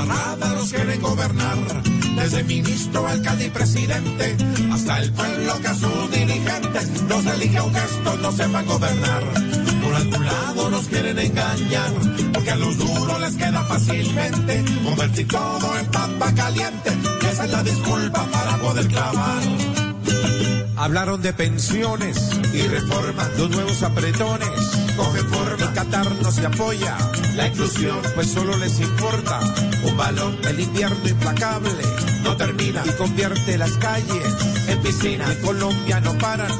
Embarrada los quieren gobernar, desde ministro, alcalde y presidente, hasta el pueblo que a sus dirigentes los elige un gesto, no sepan gobernar. Por algún lado nos quieren engañar, porque a los duros les queda fácilmente convertir todo en papa caliente, que esa es la disculpa para poder clavar. Hablaron de pensiones y reforma, los nuevos apretones, coge forma, Qatar no se apoya, la inclusión pues solo les importa. Un balón, el invierno implacable. No termina y convierte las calles en piscina, en Colombia no paran,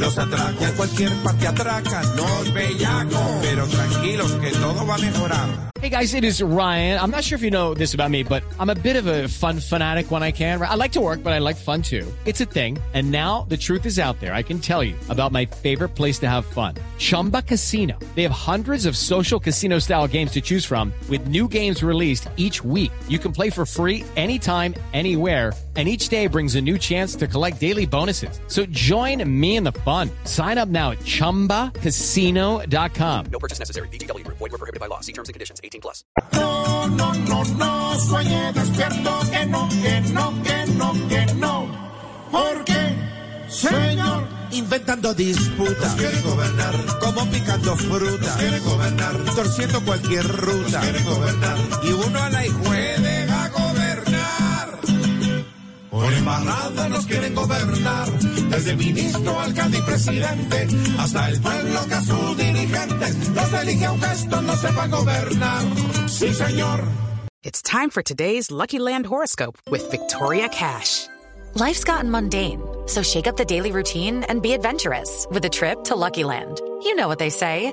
los atracan, cualquier parte atracan, los bellacos, pero tranquilos que todo va a mejorar. Hey guys, it is Ryan. I'm not sure if you know this about me, but I'm a bit of a fun fanatic when I can. I like to work, but I like fun too. It's a thing. And now the truth is out there. I can tell you about my favorite place to have fun. Chumba Casino. They have hundreds of social casino style games to choose from with new games released each week. You can play for free anytime, anywhere. And each day brings a new chance to collect daily bonuses. So join me in the fun. Sign up now at ChumbaCasino.com. No purchase necessary. VGW. Void were prohibited by law. See terms and conditions. 18 plus. No, no, no, no, sueñe despierto que no, que no, que no, que no. Porque, señor, inventando disputas, quieren gobernar, como picando fruta, quieren gobernar, torciendo cualquier ruta, quieren gobernar, y uno a la deja embarrada nos quieren gobernar, desde ministro, alcalde y presidente, hasta el pueblo que a sus dirigentes los elige un gesto, no sepan gobernar. Sí, señor. It's time for today's Lucky Land horoscope with Victoria Cash. Life's gotten mundane, so shake up the daily routine and be adventurous with a trip to Lucky Land. You know what they say.